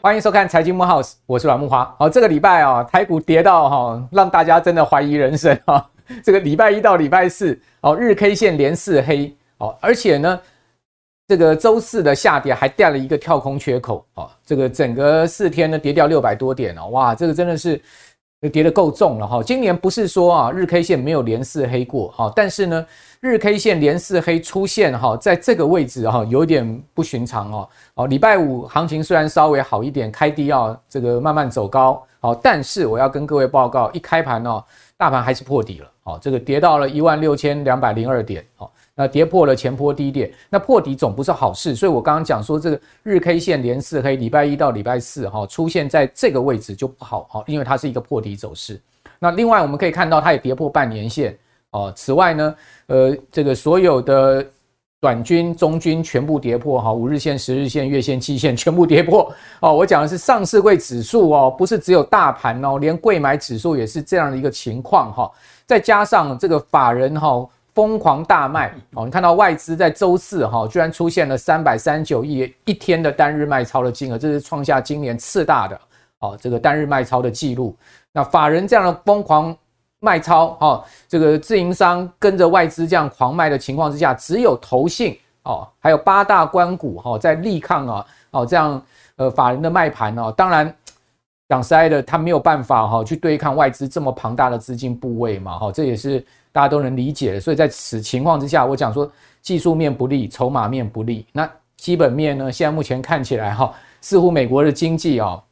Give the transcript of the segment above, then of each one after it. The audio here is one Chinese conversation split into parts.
欢迎收看财经木 house，我是阮木花。好，这个礼拜啊，台股跌到哈，让大家真的怀疑人生啊。这个礼拜一到礼拜四，哦，日 K 线连四黑，哦，而且呢，这个周四的下跌还掉了一个跳空缺口，哦，这个整个四天呢跌掉六百多点哦，哇，这个真的是跌得够重了哈。今年不是说啊，日 K 线没有连四黑过，哈，但是呢。日 K 线连四黑出现哈，在这个位置哈，有点不寻常哦。哦，礼拜五行情虽然稍微好一点，开低要这个慢慢走高，好，但是我要跟各位报告，一开盘哦，大盘还是破底了，哦，这个跌到了一万六千两百零二点，哦，那跌破了前波低点，那破底总不是好事，所以我刚刚讲说这个日 K 线连四黑，礼拜一到礼拜四哈，出现在这个位置就不好，哈，因为它是一个破底走势。那另外我们可以看到，它也跌破半年线。哦，此外呢，呃，这个所有的短均、中均全部跌破哈，五日线、十日线、月线、季线全部跌破。哦，我讲的是上市柜指数哦，不是只有大盘哦，连柜买指数也是这样的一个情况哈。再加上这个法人哈疯狂大卖哦，你看到外资在周四哈居然出现了三百三十九亿一天的单日卖超的金额，这是创下今年次大的哦这个单日卖超的记录。那法人这样的疯狂。卖超哦，这个自营商跟着外资这样狂卖的情况之下，只有投信哦，还有八大官股哈在力抗啊哦这样呃法人的卖盘哦，当然讲实在的，他没有办法哈去对抗外资这么庞大的资金部位嘛哈，这也是大家都能理解。所以在此情况之下，我讲说技术面不利，筹码面不利，那基本面呢，现在目前看起来哈，似乎美国的经济啊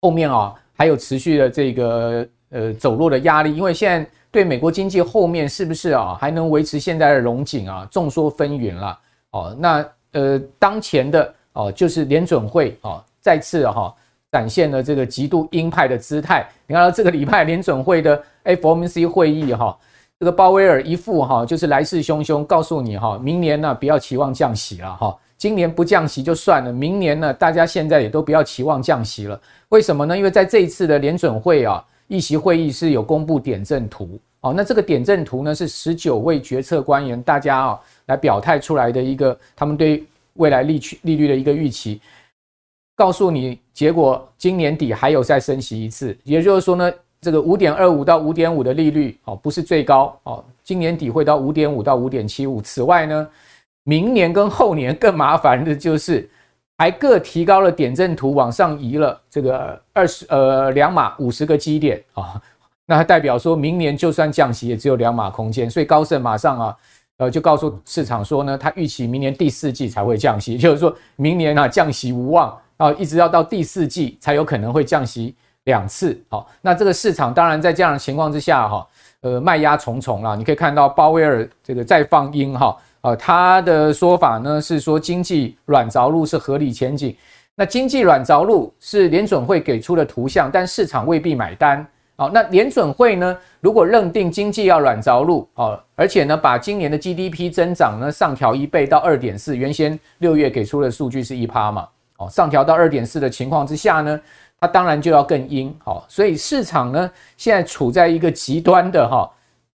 后面啊还有持续的这个。呃，走弱的压力，因为现在对美国经济后面是不是啊还能维持现在的荣景啊，众说纷纭了哦。那呃，当前的哦，就是联准会哦，再次哈展现了这个极度鹰派的姿态。你看到这个礼拜联准会的 FOMC 会议哈，这个鲍威尔一副哈就是来势汹汹，告诉你哈，明年呢不要期望降息了哈，今年不降息就算了，明年呢大家现在也都不要期望降息了。为什么呢？因为在这一次的联准会啊。议息会议是有公布点阵图哦，那这个点阵图呢是十九位决策官员大家啊来表态出来的一个他们对未来利率利率的一个预期，告诉你结果今年底还有再升息一次，也就是说呢，这个五点二五到五点五的利率哦不是最高哦，今年底会到五点五到五点七五。此外呢，明年跟后年更麻烦的就是。还各提高了点阵图，往上移了这个二十呃两码五十个基点啊，那它代表说明年就算降息也只有两码空间，所以高盛马上啊呃就告诉市场说呢，他预期明年第四季才会降息，就是说明年啊降息无望啊，一直要到第四季才有可能会降息两次。好，那这个市场当然在这样的情况之下哈，呃卖压重重啦，你可以看到鲍威尔这个再放鹰哈。呃，他的说法呢是说经济软着陆是合理前景。那经济软着陆是联准会给出的图像，但市场未必买单。好，那联准会呢，如果认定经济要软着陆，哦，而且呢把今年的 GDP 增长呢上调一倍到二点四，原先六月给出的数据是一趴嘛，哦，上调到二点四的情况之下呢，它当然就要更鹰。好，所以市场呢现在处在一个极端的哈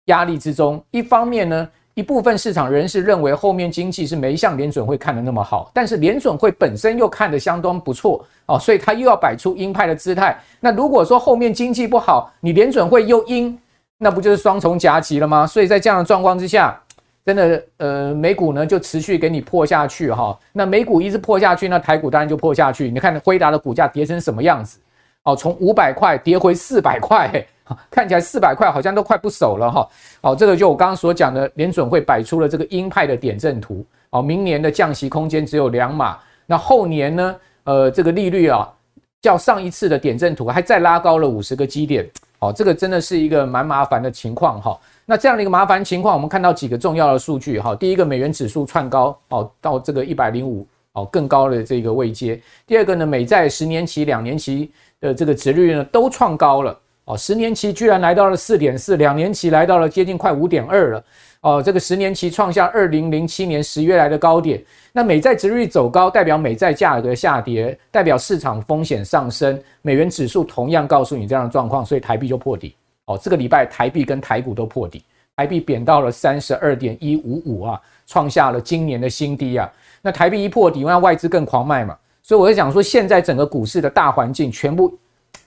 压力之中，一方面呢。一部分市场人士认为后面经济是没像联准会看的那么好，但是联准会本身又看得相当不错哦，所以他又要摆出鹰派的姿态。那如果说后面经济不好，你联准会又鹰，那不就是双重夹击了吗？所以在这样的状况之下，真的呃美股呢就持续给你破下去哈。那美股一直破下去，那台股当然就破下去。你看辉达的股价跌成什么样子？哦，从五百块跌回四百块。看起来四百块好像都快不守了哈，好，这个就我刚刚所讲的，联准会摆出了这个鹰派的点阵图，哦，明年的降息空间只有两码，那后年呢，呃，这个利率啊，较上一次的点阵图还再拉高了五十个基点，哦，这个真的是一个蛮麻烦的情况哈。那这样的一个麻烦情况，我们看到几个重要的数据哈，第一个美元指数窜高哦，到这个一百零五哦更高的这个位阶，第二个呢，美债十年期、两年期的这个殖利率呢都创高了。哦，十年期居然来到了四点四，两年期来到了接近快五点二了。哦，这个十年期创下二零零七年十月来的高点。那美债殖利率走高，代表美债价格下跌，代表市场风险上升。美元指数同样告诉你这样的状况，所以台币就破底。哦，这个礼拜台币跟台股都破底。台币贬到了三十二点一五五啊，创下了今年的新低啊。那台币一破底，那外资更狂卖嘛。所以我就讲说，现在整个股市的大环境全部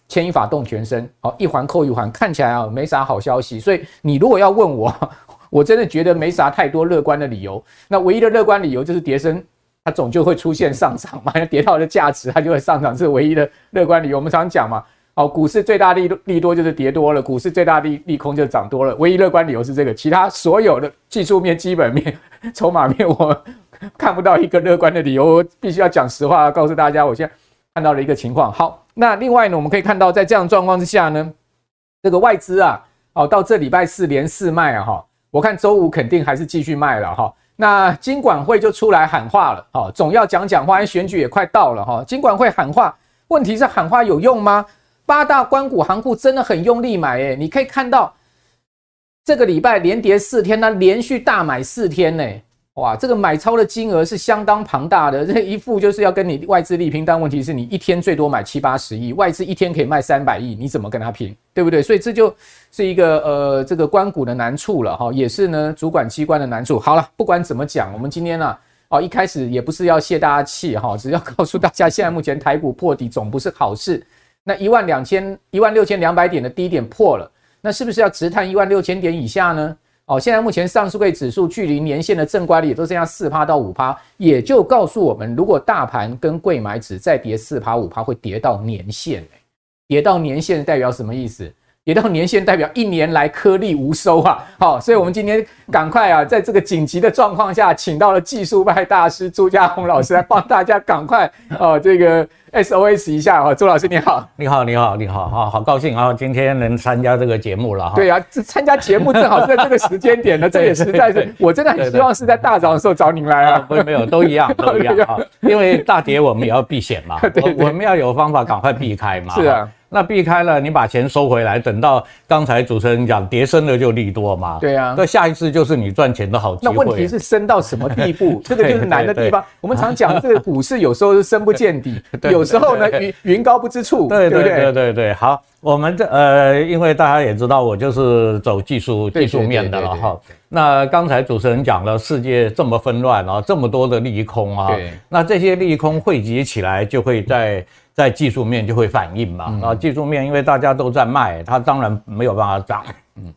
牵一发动全身，好，一环扣一环，看起来啊没啥好消息。所以你如果要问我，我真的觉得没啥太多乐观的理由。那唯一的乐观理由就是跌升，它总就会出现上涨嘛，跌到的价值它就会上涨，是唯一的乐观理由。我们常讲嘛，哦，股市最大利利多就是跌多了，股市最大利利空就是涨多了。唯一乐观理由是这个，其他所有的技术面、基本面、筹码面，我 看不到一个乐观的理由。我必须要讲实话，告诉大家，我现在看到了一个情况。好，那另外呢，我们可以看到，在这样状况之下呢，这个外资啊，哦，到这礼拜四连四卖啊，哈。我看周五肯定还是继续卖了哈，那金管会就出来喊话了哈，总要讲讲话，因为选举也快到了哈。金管会喊话，问题是喊话有用吗？八大官股行库真的很用力买诶，你可以看到这个礼拜连跌四天，它连续大买四天呢。哇，这个买超的金额是相当庞大的，这一副就是要跟你外资力拼，但问题是你一天最多买七八十亿，外资一天可以卖三百亿，你怎么跟他拼，对不对？所以这就是一个呃这个官股的难处了哈，也是呢主管机关的难处。好了，不管怎么讲，我们今天呢、哦一开始也不是要泄大家气哈，只要告诉大家，现在目前台股破底总不是好事。那一万两千一万六千两百点的低点破了，那是不是要直探一万六千点以下呢？哦，现在目前上市柜指数距离年线的正乖离也都剩下四趴到五趴，也就告诉我们，如果大盘跟贵买指再跌四趴五趴，会跌到年线，欸，跌到年线代表什么意思？跌到年限代表一年来颗粒无收啊！好，所以我们今天赶快啊，在这个紧急的状况下，请到了技术派大师朱家宏老师来帮大家赶快哦，这个 SOS 一下哈。朱老师你好，你好，你好，你好，好好高兴啊，今天能参加这个节目了哈。对啊，这参加节目正好是在这个时间点呢，这也实在是，我真的很希望是在大早的时候找您来啊。不，没有，都一样，都一样哈。因为大跌我们也要避险嘛，对，我们要有方法赶快避开嘛。是啊。那避开了，你把钱收回来，等到刚才主持人讲跌升了就利多嘛。对啊，那下一次就是你赚钱的好机会。那问题是升到什么地步？这个就是难的地方。我们常讲这个股市有时候是深不见底，有时候呢云云高不知处。对对对对对，好，我们这呃，因为大家也知道我就是走技术技术面的了哈。那刚才主持人讲了，世界这么纷乱啊，这么多的利空啊，那这些利空汇集起来就会在。在技术面就会反应嘛，啊，技术面因为大家都在卖，它当然没有办法涨。嗯，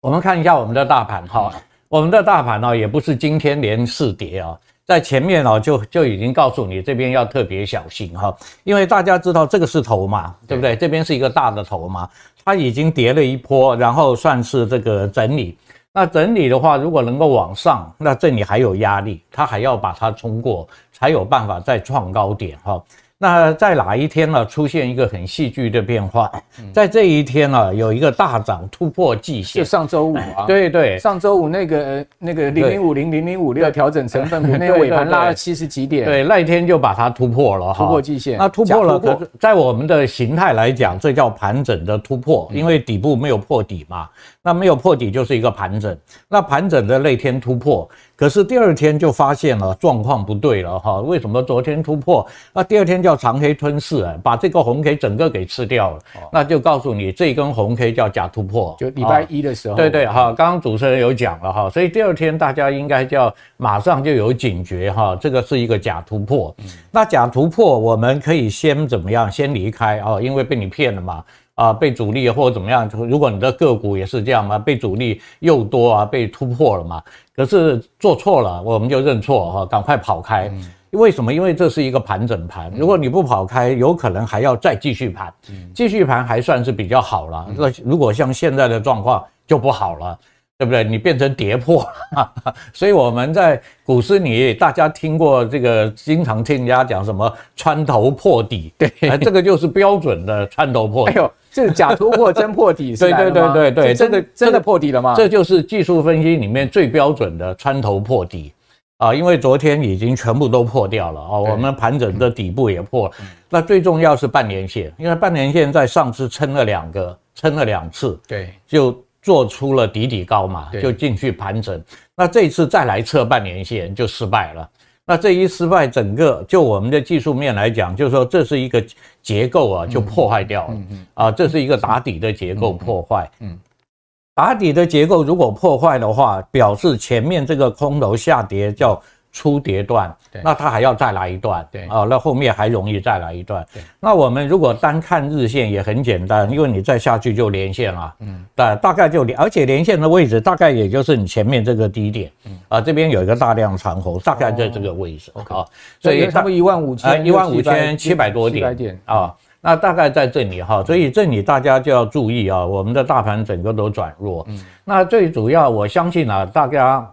我们看一下我们的大盘哈，我们的大盘呢也不是今天连四跌啊，在前面哦就就已经告诉你这边要特别小心哈，因为大家知道这个是头嘛，对不对？这边是一个大的头嘛，它已经跌了一波，然后算是这个整理。那整理的话，如果能够往上，那这里还有压力，它还要把它冲过，才有办法再创高点哈。那在哪一天呢？出现一个很戏剧的变化，在这一天呢，有一个大涨突破季线，就上周五啊，对对，上周五那个那个零零五零零零五六调整成分股，那个尾盘拉了七十几点，对，那一天就把它突破了哈，突破季线，那突破了，可在我们的形态来讲，这叫盘整的突破，因为底部没有破底嘛，那没有破底就是一个盘整，那盘整的那天突破。可是第二天就发现了状况不对了哈，为什么昨天突破，那第二天叫长黑吞噬啊，把这个红 K 整个给吃掉了，那就告诉你这根红 K 叫假突破，就礼拜一的时候，对对哈，刚刚主持人有讲了哈，所以第二天大家应该叫马上就有警觉哈，这个是一个假突破，那假突破我们可以先怎么样，先离开啊，因为被你骗了嘛。啊，被主力或者怎么样？如果你的个股也是这样嘛，被主力又多啊，被突破了嘛。可是做错了，我们就认错哈，赶快跑开。为什么？因为这是一个盘整盘，如果你不跑开，有可能还要再继续盘。继续盘还算是比较好了。那如果像现在的状况就不好了，对不对？你变成跌破了。所以我们在股市里，大家听过这个，经常听人家讲什么穿头破底，对，这个就是标准的穿头破底。哎呦这是假突破真破底，对对对对对，真的真的破底了吗？这就是技术分析里面最标准的穿头破底啊！因为昨天已经全部都破掉了啊，我们盘整的底部也破了。那最重要是半年线，因为半年线在上次撑了两个，撑了两次，对，就做出了底底高嘛，就进去盘整。那这一次再来测半年线就失败了。那这一失败，整个就我们的技术面来讲，就是说这是一个结构啊，就破坏掉了。啊，这是一个打底的结构破坏。嗯，打底的结构如果破坏的话，表示前面这个空头下跌叫初跌段，那它还要再来一段，对。啊，那后面还容易再来一段。那我们如果单看日线也很简单，因为你再下去就连线了，嗯，大大概就连，而且连线的位置大概也就是你前面这个低点，嗯。啊，这边有一个大量长红，大概在这个位置，啊，所以差不多一万五千，一万五千七百多点啊，那大概在这里哈，所以这里大家就要注意啊，我们的大盘整个都转弱，嗯，那最主要我相信啊，大家。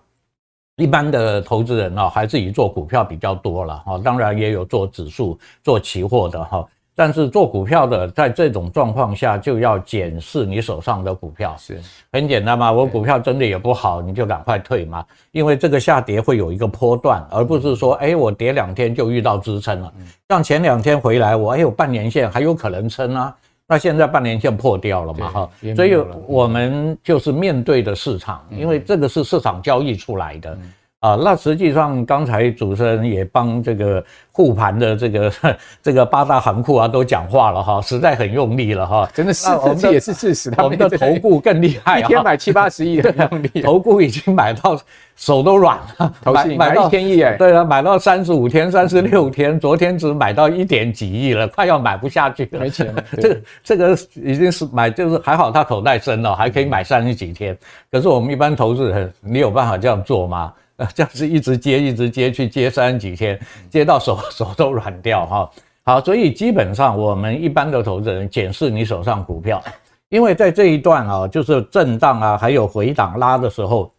一般的投资人啊，还是以做股票比较多了哈，当然也有做指数、做期货的哈。但是做股票的，在这种状况下，就要检视你手上的股票，是很简单嘛。我股票真的也不好，你就赶快退嘛，因为这个下跌会有一个波段，而不是说，哎，我跌两天就遇到支撑了。像前两天回来，我哎有半年线还有可能撑啊，那现在半年线破掉了嘛哈，所以我们就是面对的市场，因为这个是市场交易出来的。啊，那实际上刚才主持人也帮这个护盘的这个 这个八大行库啊都讲话了哈，实在很用力了哈，真的是，这也是事实。我们的头顾更厉害，一天买七八十亿的用力，投顾已经买到手都软了，买买到一千亿哎，对啊，买到三十五天、三十六天，昨天只买到一点几亿了，快要买不下去了，没钱了。这个这个已经是买，就是还好他口袋深了，还可以买三十几天。可是我们一般投资人，你有办法这样做吗？呃，这样子一直接，一直接，去接三几天，接到手手都软掉哈。好，所以基本上我们一般的投资人检视你手上股票，因为在这一段啊，就是震荡啊，还有回档拉的时候，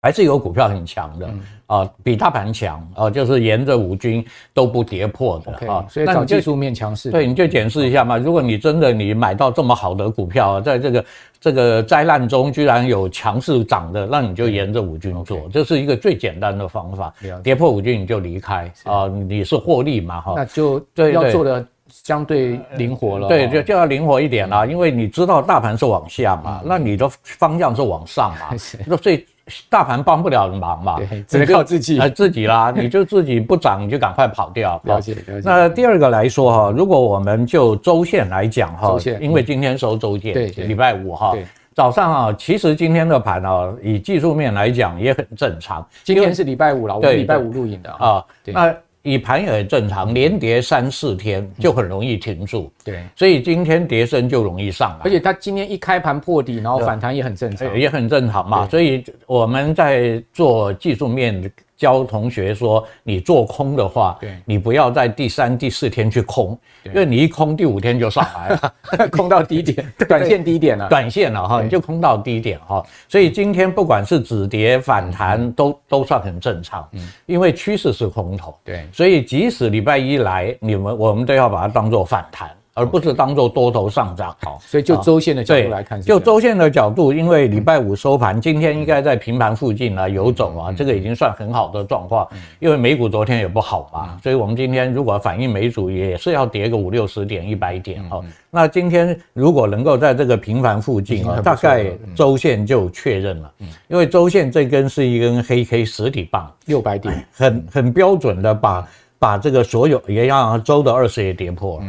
还是有股票很强的。啊，比大盘强啊，就是沿着五均都不跌破的啊，okay, 所以找技术面强势。对，你就检视一下嘛。如果你真的你买到这么好的股票，在这个这个灾难中居然有强势涨的，那你就沿着五均做，这是一个最简单的方法。跌破五均你就离开啊，你是获利嘛哈。那就对，要做的相对灵活了。对，就就要灵活一点啦，因为你知道大盘是往下嘛，那你的方向是往上嘛，那所以。大盘帮不了忙嘛，只能靠自己，呃，自己啦，你就自己不涨，你就赶快跑掉。了解，了解。那第二个来说哈，如果我们就周线来讲哈，因为今天收周线，对，礼拜五哈，早上啊，其实今天的盘啊，以技术面来讲也很正常。今天是礼拜五了，我们礼拜五录影的啊，那。以盘也很正常，连跌三四天就很容易停住，对，所以今天跌升就容易上来，而且它今天一开盘破底，然后反弹也很正常，也很正常嘛。所以我们在做技术面教同学说，你做空的话，对，你不要在第三、第四天去空，因为你一空第五天就上来了，空到低点，短线低点了，短线了哈，你就空到低点哈。所以今天不管是止跌反弹，都都算很正常，因为趋势是空头，对，所以即使礼拜一来，你们我们都要把它当做反弹。而不是当做多头上涨，好，所以就周线的角度来看，就周线的角度，因为礼拜五收盘，今天应该在平盘附近来游走啊，这个已经算很好的状况。因为美股昨天也不好嘛，所以我们今天如果反映美股也是要跌个五六十点、一百点哈。那今天如果能够在这个平盘附近啊，大概周线就确认了，因为周线这根是一根黑 K 实体棒，六百点，很很标准的把把这个所有也让周的二十也跌破了。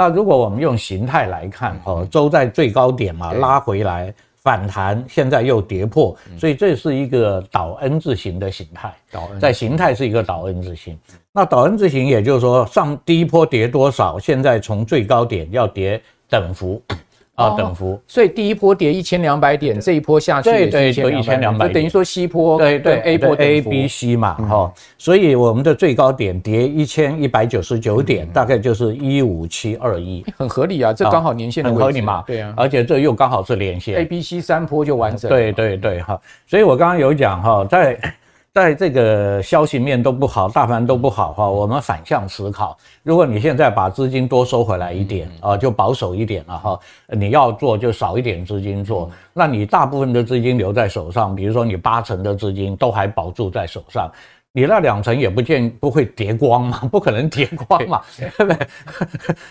那如果我们用形态来看，哦，周在最高点嘛，拉回来反弹，现在又跌破，所以这是一个倒 N 字形的形态，在形态是一个倒 N 字形。那倒 N 字形，也就是说上第一波跌多少，现在从最高点要跌等幅。啊，等幅，所以第一波跌一千两百点，这一波下去，对对，就一千两百就，等于说西坡，对对 A 波 A B C 嘛，哈，所以我们的最高点跌一千一百九十九点，大概就是一五七二一，很合理啊，这刚好年线很合理嘛，对啊，而且这又刚好是连线，A B C 三波就完整，对对对，哈，所以我刚刚有讲哈，在。在这个消息面都不好，大盘都不好哈，我们反向思考。如果你现在把资金多收回来一点啊，就保守一点了哈。你要做就少一点资金做，那你大部分的资金留在手上，比如说你八成的资金都还保住在手上。你那两层也不见不会叠光嘛，不可能叠光嘛，对不对？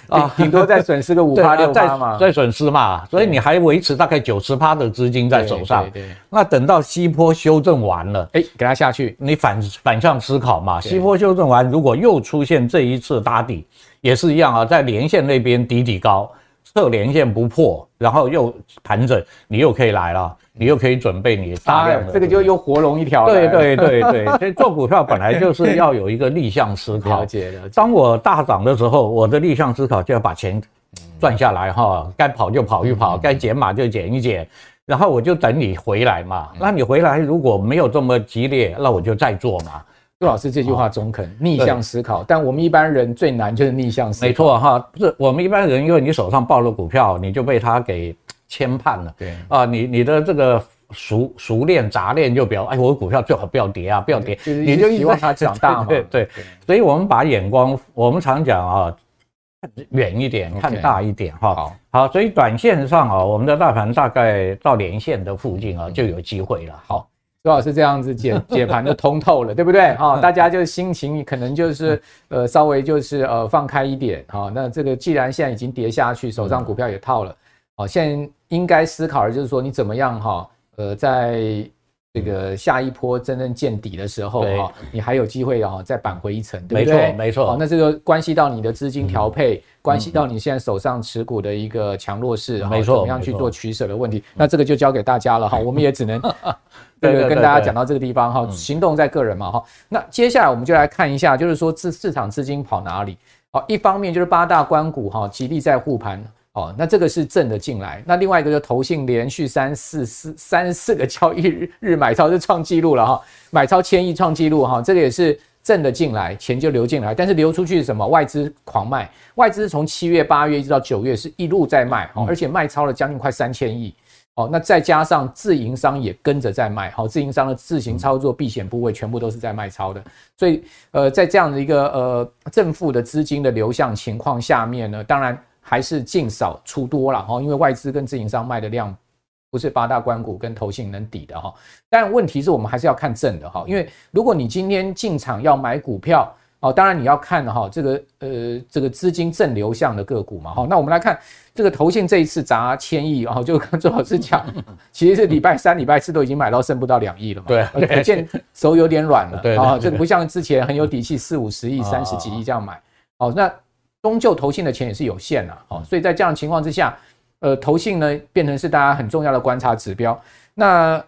啊，顶多再损失个五趴六趴嘛，再损失嘛，所以你还维持大概九十趴的资金在手上。对，那等到西坡修正完了，哎，给它下去，你反反向思考嘛，西坡修正完，如果又出现这一次打底，也是一样啊，在连线那边底底高。测连线不破，然后又盘整，你又可以来了，你又可以准备你大量的、啊，这个就又活龙一条。对对对对，所以做股票本来就是要有一个逆向思考。了解了解。当我大涨的时候，我的逆向思考就要把钱赚下来哈，该跑就跑一跑，该减码就减一减，然后我就等你回来嘛。那你回来如果没有这么激烈，那我就再做嘛。杜老师这句话中肯，逆向思考。但我们一般人最难就是逆向思考。没错哈，不是我们一般人，因为你手上抱了股票，你就被他给牵绊了。对啊，你你的这个熟熟练杂练就比较，哎，我的股票最好不要跌啊，不要跌，你就希望它长大嘛。对对，所以我们把眼光，我们常讲啊，看远一点，看大一点哈。好，好，所以短线上啊，我们的大盘大概到连线的附近啊，就有机会了。好。周老师这样子解 解盘就通透了，对不对？哈，大家就心情可能就是呃稍微就是呃放开一点哈。那这个既然现在已经跌下去，手上股票也套了，好，现在应该思考的就是说你怎么样哈？呃，在这个下一波真正见底的时候哈，你还有机会啊再扳回一城，对不对？没错，没错。好，那这个关系到你的资金调配，关系到你现在手上持股的一个强弱势，没错，怎么样去做取舍的问题？那这个就交给大家了哈，我们也只能。对，对，跟大家讲到这个地方哈，行动在个人嘛哈。那接下来我们就来看一下，就是说市市场资金跑哪里？好，一方面就是八大关股哈，极力在护盘哦，那这个是正的进来。那另外一个就投信连续三四四三四个交易日日买超就创纪录了哈，买超千亿创纪录哈，这个也是正的进来，钱就流进来。但是流出去是什么？外资狂卖，外资从七月八月一直到九月是一路在卖，而且卖超了将近快三千亿。哦，那再加上自营商也跟着在卖，好，自营商的自行操作避险部位全部都是在卖超的，所以呃，在这样的一个呃正负的资金的流向情况下面呢，当然还是进少出多了哈，因为外资跟自营商卖的量不是八大关股跟投信能抵的哈，但问题是我们还是要看正的哈，因为如果你今天进场要买股票。哦，当然你要看哈，这个呃，这个资金正流向的个股嘛，哈，那我们来看这个投信这一次砸千亿，然后就跟周老师讲，其实是礼拜三、礼拜四都已经买到剩不到两亿了嘛，对，可见手有点软了，对啊，这个不像之前很有底气，四五十亿、三十几亿这样买，哦，那终究投信的钱也是有限的，哦，所以在这样的情况之下，呃，投信呢变成是大家很重要的观察指标，那。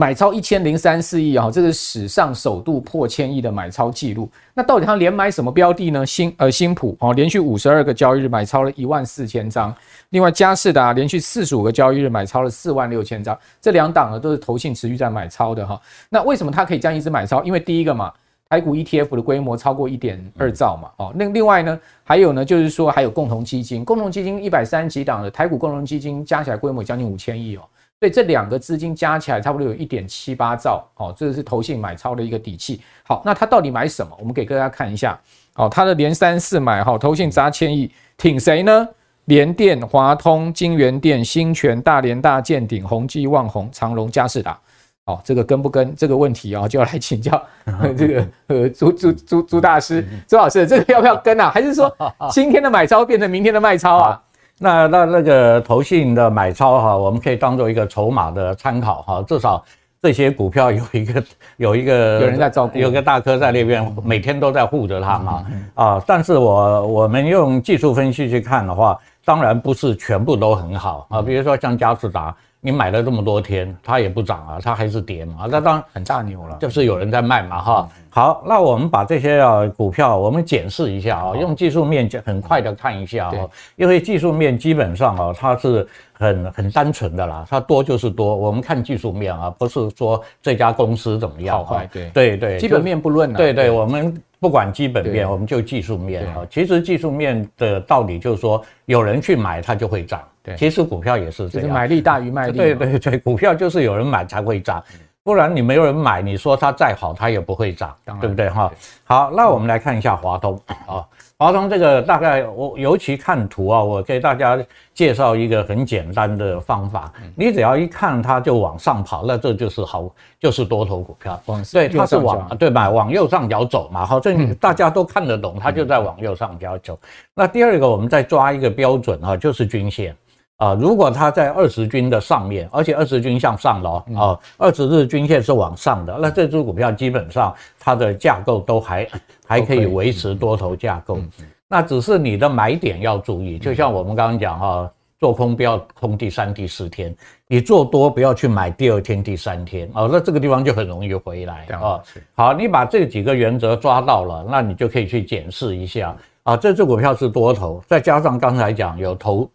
买超一千零三四亿啊，这是史上首度破千亿的买超记录。那到底他连买什么标的呢？新呃新普哦，连续五十二个交易日买超了一万四千张。另外佳士达连续四十五个交易日买超了四万六千张。这两档呢都是投信持续在买超的哈。那为什么它可以这样一直买超？因为第一个嘛，台股 ETF 的规模超过一点二兆嘛。哦，那另外呢，还有呢，就是说还有共同基金，共同基金一百三十几档的台股共同基金加起来规模将近五千亿哦。所以这两个资金加起来差不多有一点七八兆，哦，这个是投信买超的一个底气。好，那它到底买什么？我们给大家看一下。好，他的连三四买，好，投信砸千亿，挺谁呢？联电、华通、金元电、新泉、大连大、建鼎、宏基、旺宏、长荣、佳世达。哦，这个跟不跟这个问题啊，就要来请教 这个呃朱朱朱朱大师朱老师，这个要不要跟啊？还是说 今天的买超变成明天的卖超啊？那那那个投信的买超哈，我们可以当做一个筹码的参考哈，至少这些股票有一个 有一个有人在照顾，有个大哥在那边每天都在护着它嘛啊。但是我我们用技术分析去看的话，当然不是全部都很好啊。比如说像嘉士达。你买了这么多天，它也不涨啊，它还是跌嘛，那当然很大牛了，就是有人在卖嘛，哈。好，那我们把这些啊股票，我们检视一下啊，用技术面很快的看一下啊，因为技术面基本上啊，它是很很单纯的啦，它多就是多，我们看技术面啊，不是说这家公司怎么样，好坏，对。对对，基本面不论啊，对对，我们不管基本面，我们就技术面啊。其实技术面的道理就是说，有人去买，它就会涨。对，其实股票也是这样，就是买力大于卖力。对对对，股票就是有人买才会涨，不然你没有人买，你说它再好，它也不会涨，对不对？哈？好，那我们来看一下华通。啊，华通这个大概我尤其看图啊，我给大家介绍一个很简单的方法，你只要一看它就往上跑，那这就是好，就是多头股票。对，它是往对吧？往右上角走嘛，好，这大家都看得懂，它就在往右上角走。那第二个，我们再抓一个标准啊，就是均线。啊，如果它在二十均的上面，而且二十均向上了啊，二十日均线是往上的，那这只股票基本上它的架构都还还可以维持多头架构。那只是你的买点要注意，就像我们刚刚讲哈，做空不要空第三、第四天，你做多不要去买第二天、第三天哦，那这个地方就很容易回来啊。好，你把这几个原则抓到了，那你就可以去检视一下啊，这只股票是多头，再加上刚才讲有投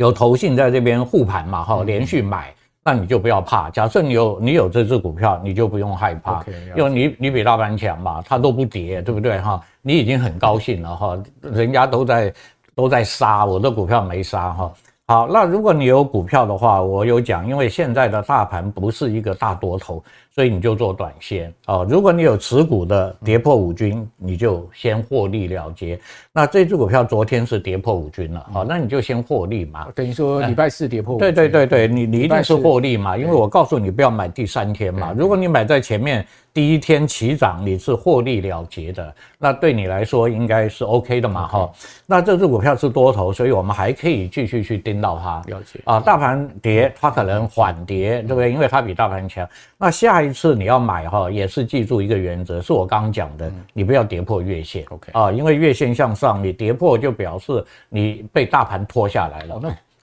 有投信在这边护盘嘛哈，连续买。那你就不要怕，假设你有你有这只股票，你就不用害怕，okay, 因为你你比大盘强嘛，它都不跌，对不对哈？你已经很高兴了哈，人家都在都在杀，我的股票没杀哈。好，那如果你有股票的话，我有讲，因为现在的大盘不是一个大多头。所以你就做短线哦。如果你有持股的跌破五均，你就先获利了结。那这只股票昨天是跌破五均了，好，那你就先获利嘛。等于说礼拜四跌破。对对对对，你你一定是获利嘛，因为我告诉你不要买第三天嘛。如果你买在前面第一天起涨，你是获利了结的，那对你来说应该是 OK 的嘛，哈。那这只股票是多头，所以我们还可以继续去盯到它。了解啊，大盘跌，它可能缓跌，对不对？因为它比大盘强。那下一次你要买哈，也是记住一个原则，是我刚刚讲的，你不要跌破月线，OK 啊，因为月线向上，你跌破就表示你被大盘拖下来了。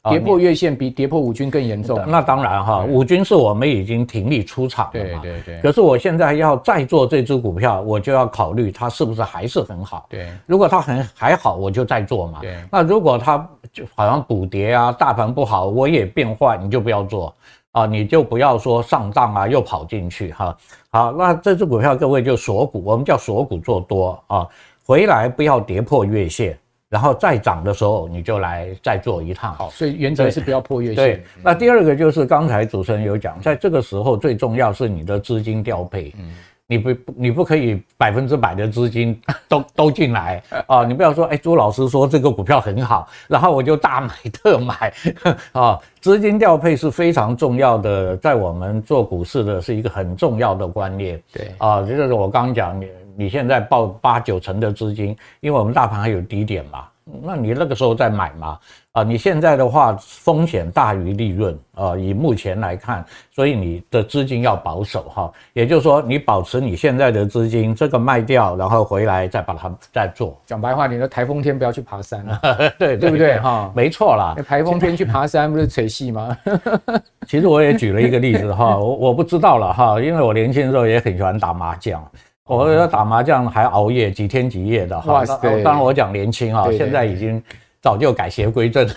那跌破月线比跌破五均更严重。那当然哈，五均是我们已经停利出场了嘛。对对对。可是我现在要再做这只股票，我就要考虑它是不是还是很好。对。如果它很还好，我就再做嘛。对。那如果它就好像补跌啊，大盘不好，我也变坏，你就不要做。啊，你就不要说上当啊，又跑进去哈。好，那这只股票各位就锁股，我们叫锁股做多啊，回来不要跌破月线，然后再涨的时候你就来再做一趟。好，所以原则是不要破月线。对，那第二个就是刚才主持人有讲，在这个时候最重要是你的资金调配。嗯。你不你不可以百分之百的资金 都都进来啊！你不要说，哎，朱老师说这个股票很好，然后我就大买特买 啊！资金调配是非常重要的，在我们做股市的是一个很重要的观念。对啊，就是我刚刚讲，你你现在报八九成的资金，因为我们大盘还有低点嘛。那你那个时候再买嘛？啊，你现在的话风险大于利润啊，以目前来看，所以你的资金要保守哈。也就是说，你保持你现在的资金，这个卖掉，然后回来再把它再做。讲白话，你的台风天不要去爬山 了，对对不对哈？没错啦，台风天去爬山不是扯戏吗？其实我也举了一个例子哈，我我不知道了哈，因为我年轻的时候也很喜欢打麻将。我要打麻将还熬夜几天几夜的哈，当然我讲年轻啊，现在已经早就改邪归正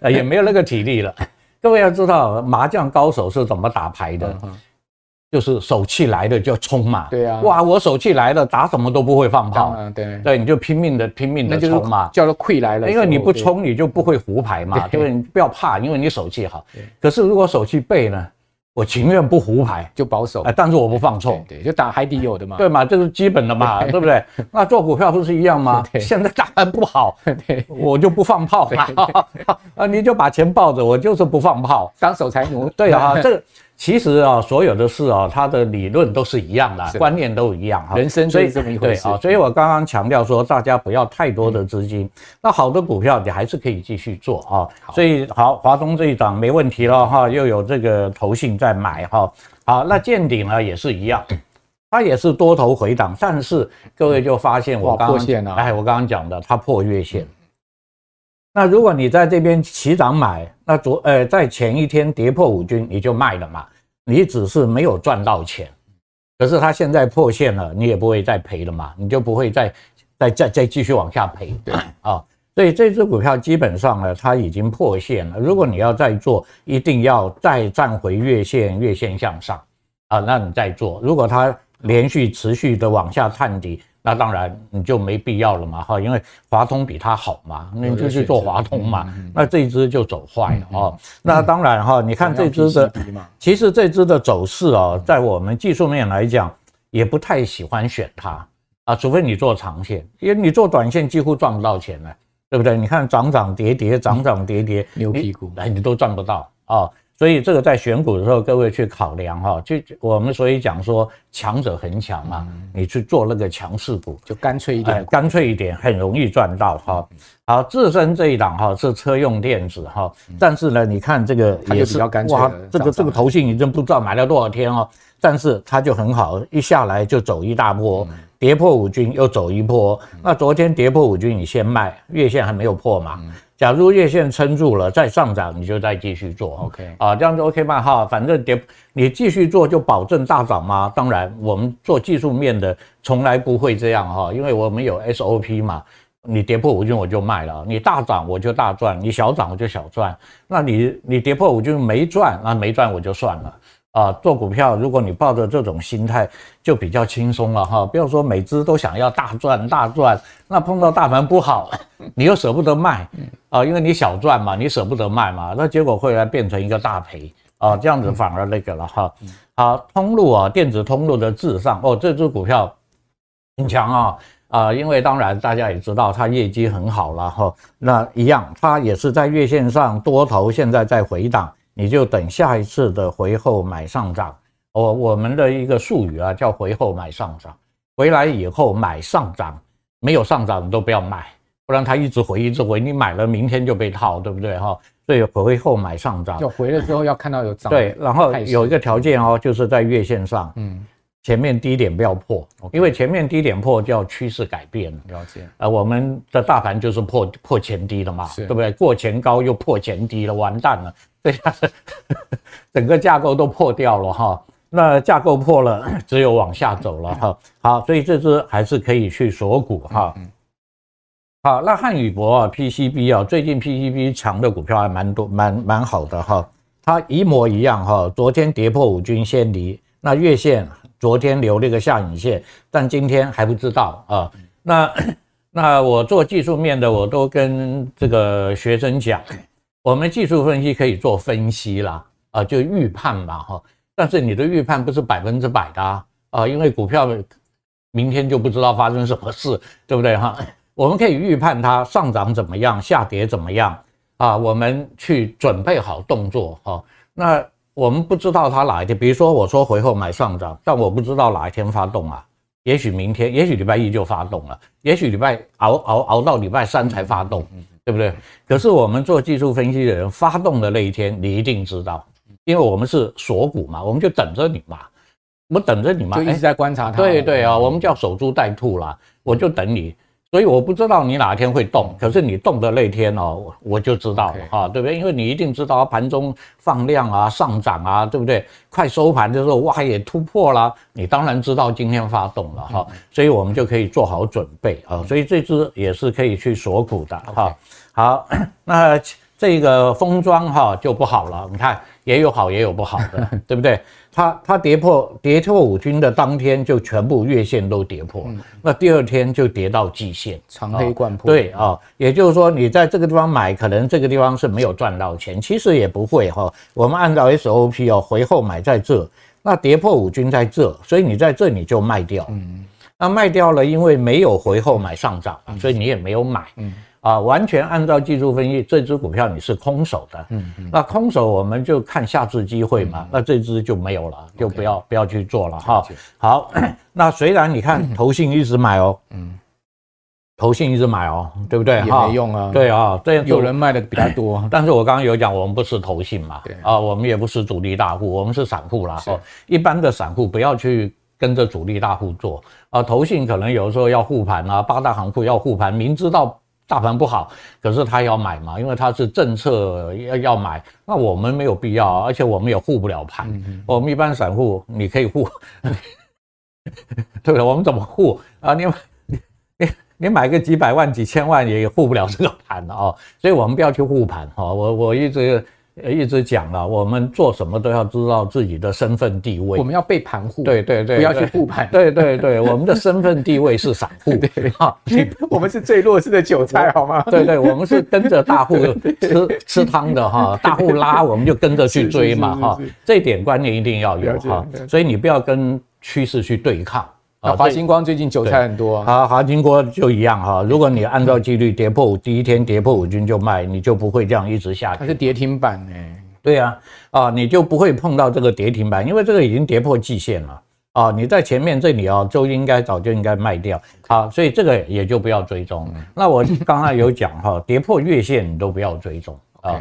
了，也没有那个体力了。各位要知道，麻将高手是怎么打牌的，就是手气来了就冲嘛。对啊，哇，我手气来了，打什么都不会放炮。对对，你就拼命的拼命的冲嘛，叫做亏来了。因为你不冲，你就不会胡牌嘛。就是你不要怕，因为你手气好。可是如果手气背呢？我情愿不胡牌，就保守，哎，但是我不放错，对，就打海底有的嘛，对嘛，这是基本的嘛，对。不对？那做股票不是一样吗？现在大盘不好，我就不放炮。嘛，啊，你就把钱抱着，我就是不放炮，当守财奴，对啊，这个。其实啊，所有的事啊，它的理论都是一样的，观念都一样哈。人生就是这么一回事。对啊，所以我刚刚强调说，大家不要太多的资金。那好的股票你还是可以继续做啊。所以好，华东这一档没问题了哈，又有这个投信在买哈。好，那见顶呢也是一样，它也是多头回档，但是各位就发现我刚刚哎，我刚刚讲的它破月线。那如果你在这边起涨买，那昨呃在前一天跌破五均你就卖了嘛，你只是没有赚到钱，可是它现在破线了，你也不会再赔了嘛，你就不会再再再再继续往下赔，对啊，所以这只股票基本上呢，它已经破线了。如果你要再做，一定要再站回月线，月线向上啊，那你再做。如果它连续持续的往下探底。那当然你就没必要了嘛，哈，因为华通比它好嘛，那你就去做华通嘛，那这一只就走坏了哦。那当然哈，你看这只的，其实这只的走势啊，在我们技术面来讲，也不太喜欢选它啊，除非你做长线，因为你做短线几乎赚不到钱了，对不对？你看涨涨跌跌，涨涨跌跌，牛屁股，哎，你都赚不到啊。所以这个在选股的时候，各位去考量哈，就我们所以讲说强者恒强嘛，你去做那个强势股就干脆一点，干脆一点，很容易赚到哈。好，自身这一档哈是车用电子哈，但是呢，你看这个也是哇，这个这个头信已经不知道买了多少天哦，但是它就很好，一下来就走一大波，跌破五均又走一波。那昨天跌破五均，你先卖，月线还没有破嘛。假如月线撑住了，再上涨，你就再继续做。OK 啊，这样就 OK 嘛？哈，反正跌，你继续做就保证大涨吗？当然，我们做技术面的从来不会这样哈，因为我们有 SOP 嘛。你跌破五均我就卖了，你大涨我就大赚，你小涨我就小赚。那你你跌破五均没赚，那没赚我就算了。啊，做股票，如果你抱着这种心态，就比较轻松了哈。不要说每只都想要大赚大赚，那碰到大盘不好，你又舍不得卖啊，因为你小赚嘛，你舍不得卖嘛，那结果会来变成一个大赔啊，这样子反而那个了哈。好，通路啊，电子通路的至上哦，这只股票很强啊啊，因为当然大家也知道它业绩很好了哈。那一样，它也是在月线上多头，现在在回档。你就等下一次的回后买上涨，我我们的一个术语啊，叫回后买上涨，回来以后买上涨，没有上涨你都不要买，不然它一直回一直回，你买了明天就被套，对不对哈？所以回后买上涨，就回了之后要看到有涨。对，然后有一个条件哦，就是在月线上，嗯。前面低点不要破.因为前面低点破叫趋势改变。了解。呃，我们的大盘就是破破前低了嘛，是对不对？过前高又破前低了，完蛋了，这下子整个架构都破掉了哈。那架构破了，只有往下走了哈。好，所以这支还是可以去锁股哈。好，那汉语博啊，PCB 啊，最近 PCB 强的股票还蛮多，蛮蛮好的哈。它一模一样哈，昨天跌破五均线离，那月线。昨天留了一个下影线，但今天还不知道啊。那那我做技术面的，我都跟这个学生讲，我们技术分析可以做分析啦，啊，就预判嘛哈。但是你的预判不是百分之百的啊，啊，因为股票明天就不知道发生什么事，对不对哈？我们可以预判它上涨怎么样，下跌怎么样啊，我们去准备好动作哈。那。我们不知道它哪一天，比如说我说回后买上涨，但我不知道哪一天发动啊。也许明天，也许礼拜一就发动了，也许礼拜熬熬熬到礼拜三才发动，对不对？可是我们做技术分析的人，发动的那一天你一定知道，因为我们是锁股嘛，我们就等着你嘛，我们等着你嘛，就一直在观察它。对对啊，我们叫守株待兔啦，我就等你。所以我不知道你哪天会动，可是你动的那天哦，我就知道了哈对不对？因为你一定知道盘中放量啊、上涨啊，对不对？快收盘的时候哇也突破了，你当然知道今天发动了哈，所以我们就可以做好准备啊。所以这只也是可以去锁股的哈。好，那这个封装哈就不好了，你看也有好也有不好的，对不对？它它跌破跌破五均的当天，就全部月线都跌破，嗯、那第二天就跌到季线，长黑贯破。对啊、哦，也就是说你在这个地方买，可能这个地方是没有赚到钱，其实也不会哈、哦。我们按照 SOP 哦，回后买在这，那跌破五均在这，所以你在这你就卖掉。嗯，那卖掉了，因为没有回后买上涨，所以你也没有买。嗯。啊，完全按照技术分析，这只股票你是空手的，嗯嗯，那空手我们就看下次机会嘛，那这只就没有了，就不要不要去做了哈。好，那虽然你看投信一直买哦，嗯，投信一直买哦，对不对？也没用啊。对啊，这有人卖的比较多，但是我刚刚有讲，我们不是投信嘛，啊，我们也不是主力大户，我们是散户啦。哦，一般的散户不要去跟着主力大户做啊，投信可能有时候要护盘啊，八大行库要护盘，明知道。大盘不好，可是他要买嘛，因为他是政策要要买，那我们没有必要，而且我们也护不了盘。我们一般散户你可以护，对不对？我们怎么护啊？你你你你买个几百万、几千万也护不了这个盘的哦，所以我们不要去护盘哈。我我一直。一直讲了，我们做什么都要知道自己的身份地位。我们要被盘护，对对对，不要去护盘。对对对，我们的身份地位是散户，对 哈，我们是最弱势的韭菜，好吗？对对，我们是跟着大户吃吃汤的哈，大户拉我们就跟着去追嘛哈，这点观念一定要有哈。所以你不要跟趋势去对抗。啊，华星光最近韭菜很多，啊，华星光就一样哈。如果你按照纪律跌破第一天跌破五均就卖，你就不会这样一直下去。它是跌停板哎，对啊，啊，你就不会碰到这个跌停板，因为这个已经跌破季线了。啊，你在前面这里啊，就应该早就应该卖掉。好，所以这个也就不要追踪。那我刚才有讲哈，跌破月线你都不要追踪啊。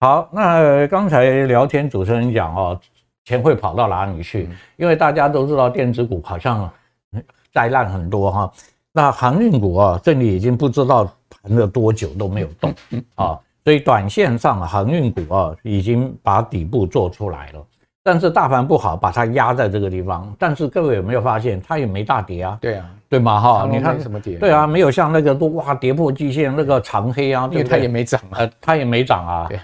好，那刚才聊天主持人讲哦，钱会跑到哪里去？因为大家都知道电子股好像灾难很多哈。那航运股啊，这里已经不知道盘了多久都没有动啊。所以短线上航运股啊，已经把底部做出来了，但是大盘不好，把它压在这个地方。但是各位有没有发现，它也没大跌啊？对啊，对吗？哈，你看什么跌？对啊，没有像那个都哇跌破季线那个长黑啊，因为它也没涨啊，它也没涨啊。对，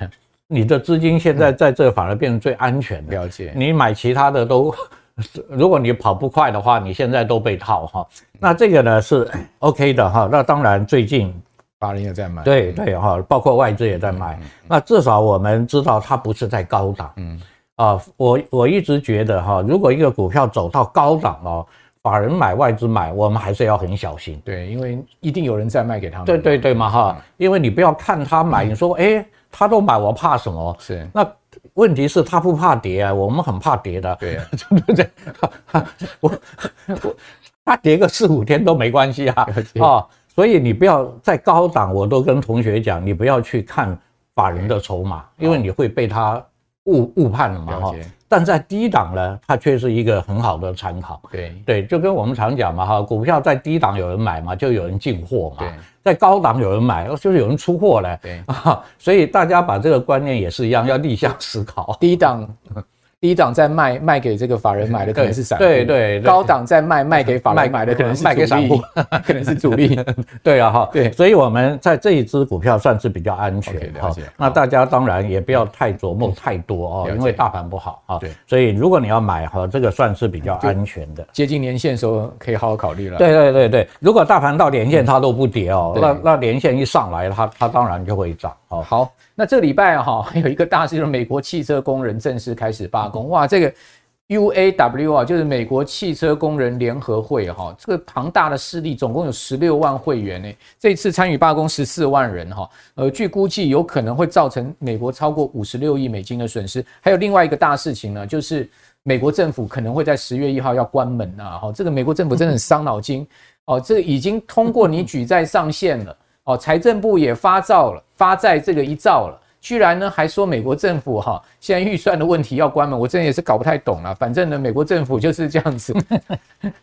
你的资金现在在这反而变成最安全的。了解。你买其他的都，如果你跑不快的话，你现在都被套哈。那这个呢是 OK 的哈。那当然最近。法人也在买，对对哈，包括外资也在买。那至少我们知道它不是在高档。嗯啊，我我一直觉得哈，如果一个股票走到高档哦，法人买外资买，我们还是要很小心。对，因为一定有人在卖给他们。对对对嘛哈，因为你不要看他买，你说哎，他都买，我怕什么？是。那问题是他不怕跌啊，我们很怕跌的。对，对不对？我我他跌个四五天都没关系啊。啊。所以你不要在高档，我都跟同学讲，你不要去看法人的筹码，因为你会被他误误判了嘛哈。但在低档呢，它却是一个很好的参考。对对，就跟我们常讲嘛哈，股票在低档有人买嘛，就有人进货嘛。在高档有人买，就是有人出货嘞。对啊，所以大家把这个观念也是一样，要逆向思考。低档。低档在卖，卖给这个法人买的 可能是散户，对对。高档在卖，卖给法人买的可能是卖给散户，可能是主力。对啊，哈，对。所以我们在这一支股票算是比较安全哈。那大家当然也不要太琢磨太多哦，因为大盘不好啊。对。所以如果你要买哈，这个算是比较安全的。接近年限的时候可以好好考虑了。对对对对，如果大盘到年限它都不跌哦，那那年限一上来，它它当然就会涨。好。那这礼拜哈，还 有一个大事，就是美国汽车工人正式开始罢工。哇，这个 UAW 啊，就是美国汽车工人联合会哈，这个庞大的势力，总共有十六万会员呢。这次参与罢工十四万人哈，呃，据估计有可能会造成美国超过五十六亿美金的损失。还有另外一个大事情呢，就是美国政府可能会在十月一号要关门呐。哈，这个美国政府真的很伤脑筋哦。这已经通过你举债上限了。哦，财政部也发照了，发债这个一照了，居然呢还说美国政府哈、现在预算的问题要关门，我真的也是搞不太懂了。反正呢，美国政府就是这样子，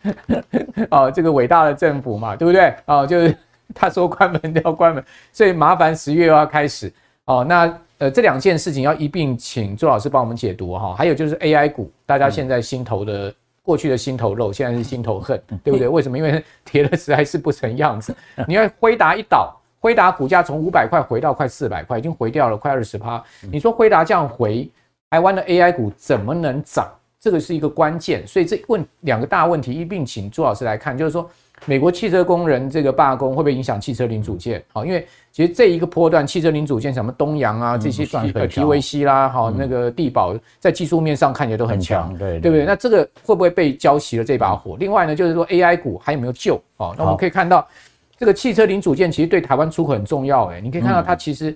哦，这个伟大的政府嘛，对不对？哦，就是 他说关门就要关门，所以麻烦十月又要开始。哦，那呃这两件事情要一并请周老师帮我们解读哈、还有就是 AI 股，大家现在心头的。过去的心头肉，现在是心头恨，对不对？为什么？因为跌的实在是不成样子。你看辉达一倒，辉达股价从五百块回到快四百块，已经回掉了快二十趴。你说辉达这样回，台湾的 AI 股怎么能涨？这个是一个关键。所以这问两个大问题一并请朱老师来看，就是说。美国汽车工人这个罢工会不会影响汽车零组件？好，因为其实这一个波段汽车零组件，什么东阳啊这些，呃，TVC 啦，好，那个地保，在技术面上看起来都很强，对对不对？那这个会不会被浇熄了这把火？另外呢，就是说 AI 股还有没有救？哦，那我们可以看到，这个汽车零组件其实对台湾出口很重要，诶，你可以看到它其实，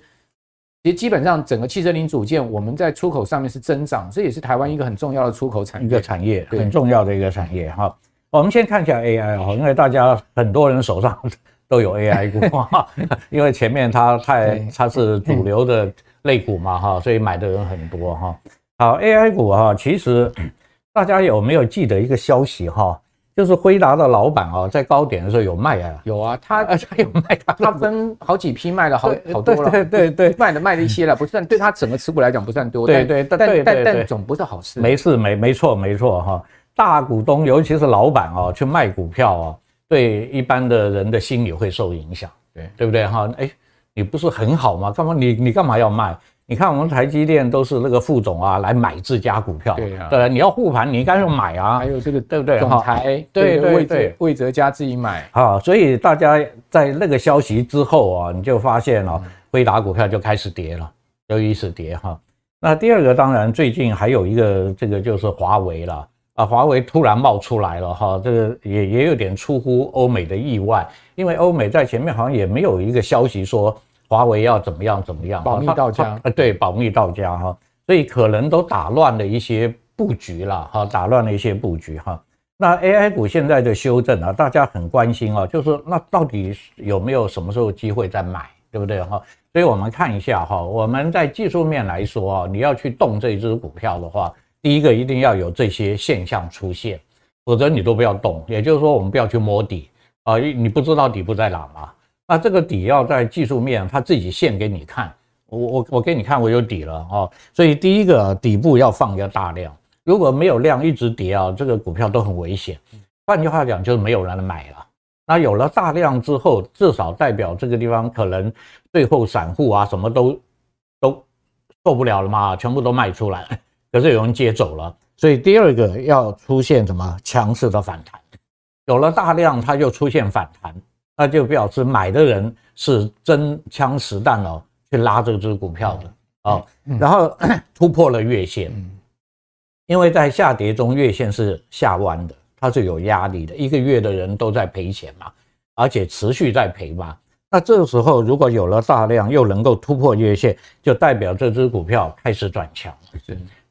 其实基本上整个汽车零组件我们在出口上面是增长，这也是台湾一个很重要的出口产业，一个产业很重要的一个产业哈。我们先看一下 AI 啊，因为大家很多人手上 都有 AI 股哈，因为前面它太它是主流的类股嘛哈，所以买的人很多哈。好，AI 股哈，其实 大家有没有记得一个消息哈？就是辉达的老板啊，在高点的时候有卖啊，有啊，他他有卖，他分好几批卖了好好多了，对对对，卖的卖了一些了，不算对他整个持股来讲不算多，对对但但但总不是好事，没事没没错没错哈。大股东，尤其是老板哦，去卖股票哦，对一般的人的心理会受影响，对对不对哈？哎，你不是很好吗？干嘛你你干嘛要卖？你看我们台积电都是那个副总啊来买自家股票，对啊，对，你要护盘，你应该要买啊。还有这个对不对？总裁对对对，魏哲家自己买啊，所以大家在那个消息之后啊，你就发现了辉达股票就开始跌了，就一直跌哈。那第二个当然最近还有一个这个就是华为了。啊，华为突然冒出来了哈，这个也也有点出乎欧美的意外，因为欧美在前面好像也没有一个消息说华为要怎么样怎么样，保密到家，呃，对，保密到家哈。所以可能都打乱了一些布局了哈，打乱了一些布局哈。那 AI 股现在的修正啊，大家很关心啊，就是那到底有没有什么时候机会再买，对不对哈？所以我们看一下哈，我们在技术面来说啊，你要去动这只股票的话，第一个一定要有这些现象出现，否则你都不要动。也就是说，我们不要去摸底啊，你不知道底部在哪嘛？那这个底要在技术面，它自己现给你看。我我我给你看，我有底了哦。所以第一个底部要放一个大量，如果没有量一直跌啊，这个股票都很危险。换句话讲，就是没有人买了。那有了大量之后，至少代表这个地方可能最后散户啊什么都都受不了了嘛，全部都卖出来，可是有人接走了。所以第二个要出现什么强势的反弹，有了大量，它就出现反弹。那就表示买的人是真枪实弹哦，去拉这只股票的哦，然后突破了月线，因为在下跌中月线是下弯的，它是有压力的，一个月的人都在赔钱嘛，而且持续在赔嘛。那这个时候如果有了大量又能够突破月线，就代表这只股票开始转强，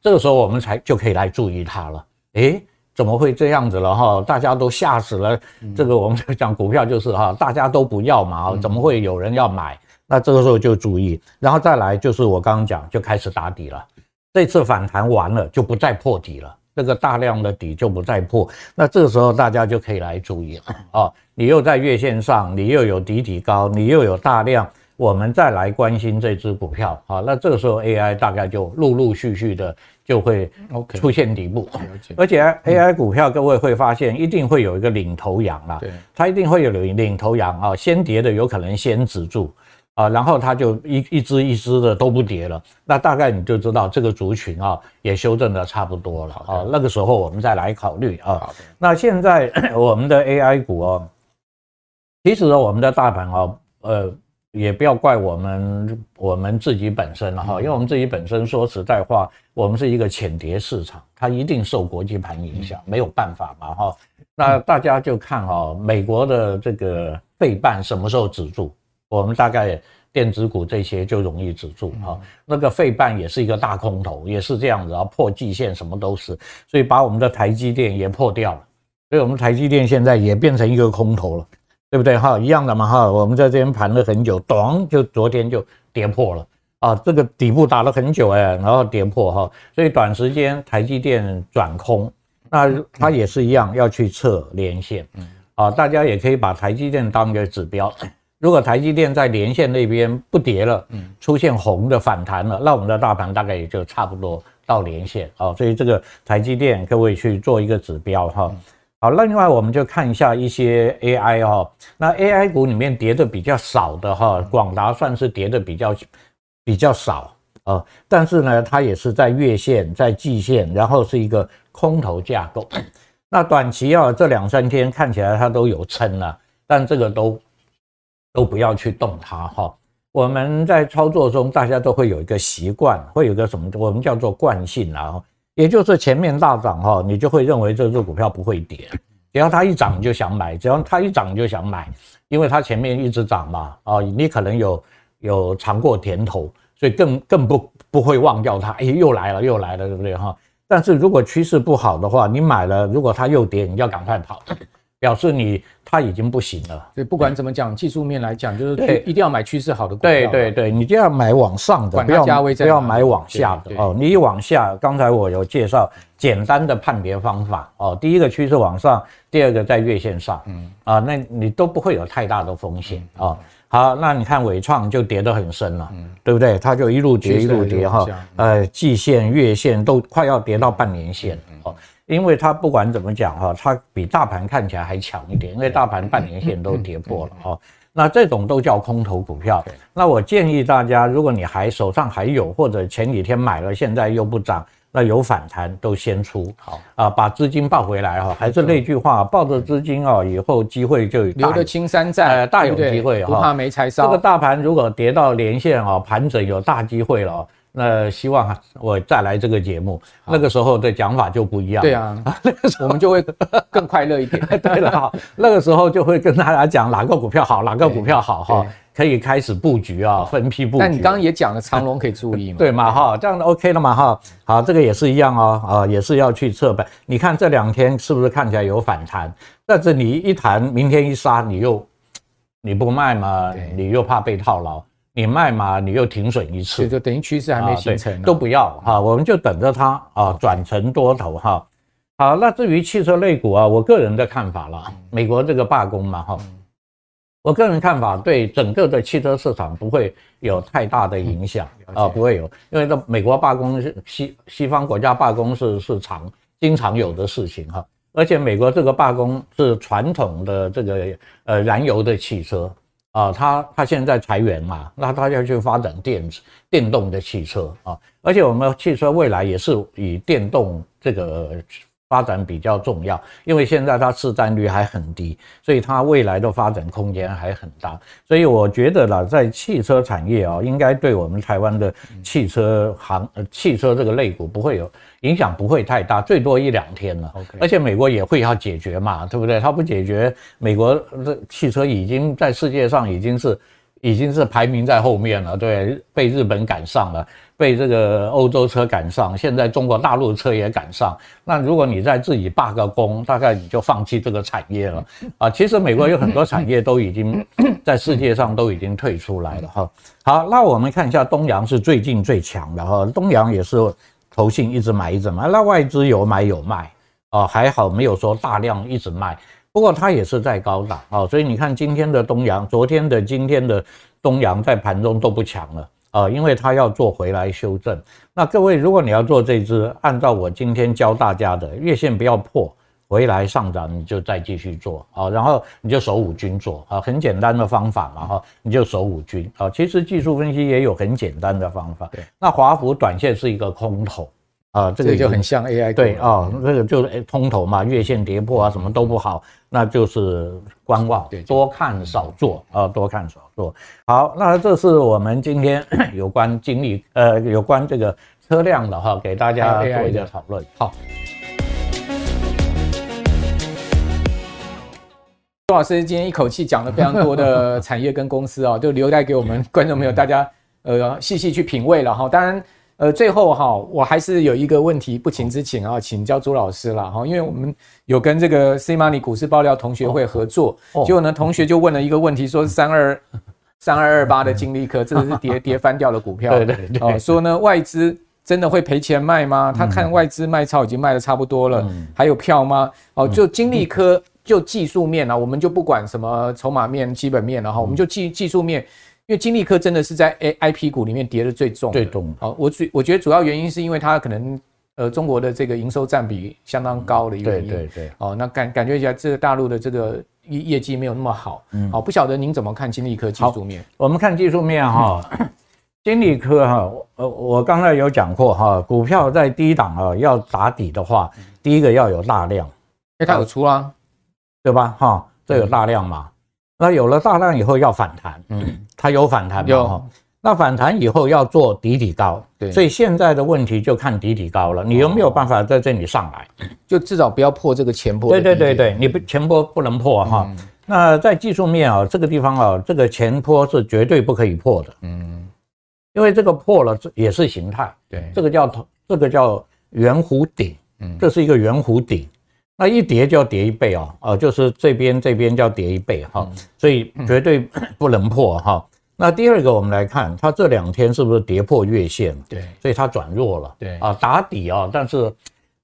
这个时候我们才就可以来注意它了。诶。怎么会这样子了哈？大家都吓死了。这个我们讲股票就是哈，大家都不要嘛，怎么会有人要买？那这个时候就注意，然后再来就是我刚刚讲，就开始打底了。这次反弹完了就不再破底了，这个大量的底就不再破。那这个时候大家就可以来注意了啊！你又在月线上，你又有底底高，你又有大量，我们再来关心这只股票啊。那这个时候 AI 大概就陆陆续续的。就会出现底部，而且 AI 股票各位会发现一定会有一个领头羊啦，它一定会有领领头羊啊，先跌的有可能先止住啊，然后它就一一只一只的都不跌了，那大概你就知道这个族群啊也修正的差不多了啊，那个时候我们再来考虑啊。那现在我们的 AI 股哦，其实我们的大盘啊，呃。也不要怪我们，我们自己本身了哈，因为我们自己本身说实在话，我们是一个浅碟市场，它一定受国际盘影响，没有办法嘛哈。那大家就看哈，美国的这个费半什么时候止住？我们大概电子股这些就容易止住哈。那个费半也是一个大空头，也是这样子啊，破季线什么都是，所以把我们的台积电也破掉了，所以我们台积电现在也变成一个空头了。对不对哈？一样的嘛哈，我们在这边盘了很久，咚，就昨天就跌破了啊！这个底部打了很久哎，然后跌破哈，所以短时间台积电转空，那它也是一样要去测连线，啊，大家也可以把台积电当一个指标。如果台积电在连线那边不跌了，出现红的反弹了，那我们的大盘大概也就差不多到连线啊。所以这个台积电各位去做一个指标哈。好，那另外我们就看一下一些 AI 哈，那 AI 股里面跌的比较少的哈，广达算是跌的比较比较少啊，但是呢，它也是在月线、在季线，然后是一个空头架构。那短期啊，这两三天看起来它都有撑了，但这个都都不要去动它哈。我们在操作中，大家都会有一个习惯，会有一个什么，我们叫做惯性啊。也就是前面大涨哈，你就会认为这只股票不会跌，只要它一涨你就想买，只要它一涨你就想买，因为它前面一直涨嘛，啊，你可能有有尝过甜头，所以更更不不会忘掉它，哎，又来了又来了，对不对哈？但是如果趋势不好的话，你买了，如果它又跌，你要赶快跑。表示你它已经不行了，所以不管怎么讲，技术面来讲，就是一定要买趋势好的股票。对对对，你就要买往上的，不要不要买往下的哦。你一往下，刚才我有介绍简单的判别方法哦。第一个趋势往上，第二个在月线上，嗯啊，那你都不会有太大的风险啊。好，那你看伟创就跌得很深了，嗯，对不对？它就一路跌一路跌哈，呃，季线、月线都快要跌到半年线哦。因为它不管怎么讲哈，它比大盘看起来还强一点，因为大盘半年线都跌破了哈。那这种都叫空头股票。那我建议大家，如果你还手上还有，或者前几天买了，现在又不涨，那有反弹都先出。好啊，把资金抱回来哈。还是那句话，抱着资金啊，以后机会就留得青山在，大有机会哈。不怕没柴烧。这个大盘如果跌到连线啊，盘整有大机会了。那希望我再来这个节目，那个时候的讲法就不一样。对啊，那个时候我们就会更快乐一点。对了哈，那个时候就会跟大家讲哪个股票好，哪个股票好哈，可以开始布局啊，分批布局。但你刚刚也讲了长龙可以注意嘛？对嘛哈，这样的 OK 了嘛哈。好，这个也是一样哦，啊，也是要去测本。你看这两天是不是看起来有反弹？但是你一弹，明天一杀，你又你不卖嘛，你又怕被套牢。你卖嘛，你又停损一次，就等于趋势还没形成，啊，都不要哈，我们就等着它啊转成多头哈。好，那至于汽车类股啊，我个人的看法啦，美国这个罢工嘛哈，我个人看法对整个的汽车市场不会有太大的影响啊，不会有，因为这美国罢工是西西方国家罢工是是常经常有的事情哈，而且美国这个罢工是传统的这个呃燃油的汽车。啊，他他现在裁员嘛，那他要去发展电子电动的汽车啊，而且我们汽车未来也是以电动这个发展比较重要，因为现在它市占率还很低，所以它未来的发展空间还很大，所以我觉得啦，在汽车产业啊，应该对我们台湾的汽车行呃汽车这个类股不会有。影响不会太大，最多一两天了。而且美国也会要解决嘛，对不对？他不解决，美国的汽车已经在世界上已经是已经是排名在后面了，对，被日本赶上了，被这个欧洲车赶上，现在中国大陆车也赶上。那如果你再自己罢个工，大概你就放弃这个产业了啊。其实美国有很多产业都已经在世界上都已经退出来了哈。好，那我们看一下东阳是最近最强的哈，东阳也是。投信一直买一直买，那外资有买有卖啊，还好没有说大量一直卖。不过它也是在高档啊，所以你看今天的东阳，昨天的、今天的东阳在盘中都不强了啊，因为它要做回来修正。那各位，如果你要做这只，按照我今天教大家的，月线不要破，回来上涨你就再继续做啊，然后你就守五均做啊，很简单的方法嘛哈，你就守五均啊。其实技术分析也有很简单的方法。对，那华孚短线是一个空头啊，这个就很像 AI 对啊，这个就是空头嘛，月线跌破啊，什么都不好，那就是观望，多看少做啊，多看少做。好，那这是我们今天 有关经历呃有关这个车辆的哈，给大家做一个讨论。好。周老师今天一口气讲了非常多的 产业跟公司啊，就留待给我们观众朋友大家呃细细去品味了哈。当然呃最后哈，我还是有一个问题不情之请啊，请教朱老师了哈，因为我们有跟这个 C Money 股市爆料同学会合作，结果呢同学就问了一个问题，说三二 三二二八的金利科这是跌 跌翻掉的股票，对对对，说呢外资真的会赔钱卖吗？他看外资卖超已经卖的差不多了，还有票吗？哦，就金利科。就技术面啊，我们就不管什么筹码面、基本面了哈，我们就技技术面，因为金利科真的是在 A I P 股里面跌的最重，最重。好，我主我觉得主要原因是因为它可能呃中国的这个营收占比相当高的一个原因，对对对。哦，那感感觉起来这个大陆的这个业业绩没有那么好，嗯，好，不晓得您怎么看金利科技术面？我们看技术面哈，金利科哈，呃，我刚才有讲过哈，股票在低档啊要打底的话，第一个要有大量，因为它有出啊。对吧？哈，这有大量嘛？那有了大量以后要反弹，嗯，它有反弹嘛？哈，那反弹以后要做底底高，对，所以现在的问题就看底底高了，你有没有办法在这里上来？就至少不要破这个前波。对对对对，你不前波不能破哈。那在技术面啊，这个地方啊，这个前坡是绝对不可以破的，嗯，因为这个破了，这也是形态，对，这个叫头，这个叫圆弧顶，嗯，这是一个圆弧顶。那一跌就要跌一倍哦，呃，就是这边这边就要跌一倍哈，所以绝对不能破哈。那第二个我们来看，它这两天是不是跌破月线？对，所以它转弱了。对啊，打底啊，但是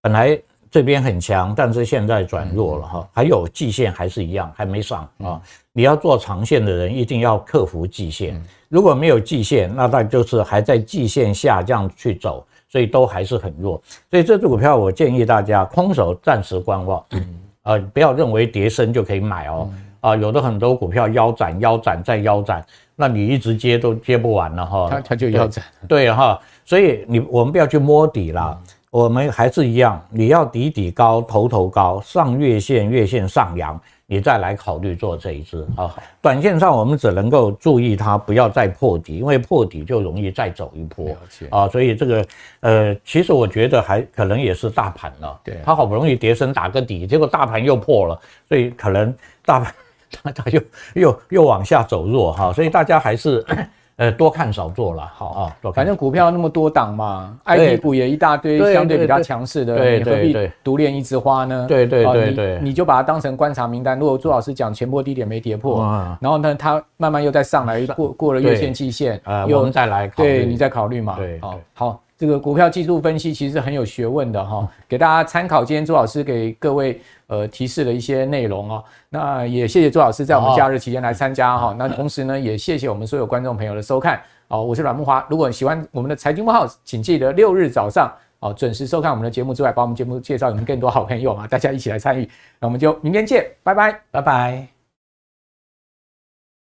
本来这边很强，但是现在转弱了哈。还有季线还是一样，还没上啊。你要做长线的人，一定要克服季线。如果没有季线，那它就是还在季线下这样去走。所以都还是很弱，所以这支股票我建议大家空手暂时观望，嗯，呃，不要认为跌升就可以买哦，啊，有的很多股票腰斩、腰斩再腰斩，那你一直接都接不完了哈，它它就腰斩，对哈，所以你我们不要去摸底啦，我们还是一样，你要底底高、头头高、上月线、月线上扬，你再来考虑做这一支啊。短线上我们只能够注意它不要再破底，因为破底就容易再走一波啊。所以这个呃，其实我觉得还可能也是大盘了，对，它好不容易跌升打个底，结果大盘又破了，所以可能大盘它 它又又又往下走弱哈。所以大家还是。呃，多看少做了，好啊，反正股票那么多档嘛，IT 股也一大堆，相对比较强势的，你何必独恋一枝花呢？对对对对，你就把它当成观察名单。如果朱老师讲前波低点没跌破，然后呢，它慢慢又再上来，过过了月线季线，呃，我们再来考虑，对你再考虑嘛。对，好，好。这个股票技术分析其实很有学问的哈，给大家参考。今天朱老师给各位呃提示的一些内容哦，那也谢谢朱老师在我们假日期间来参加哈。那同时呢，也谢谢我们所有观众朋友的收看哦。我是阮木华，如果喜欢我们的财经慕 House，请记得六日早上哦准时收看我们的节目之外，把我们节目介绍给更多好朋友嘛，大家一起来参与。那我们就明天见，拜拜，拜拜。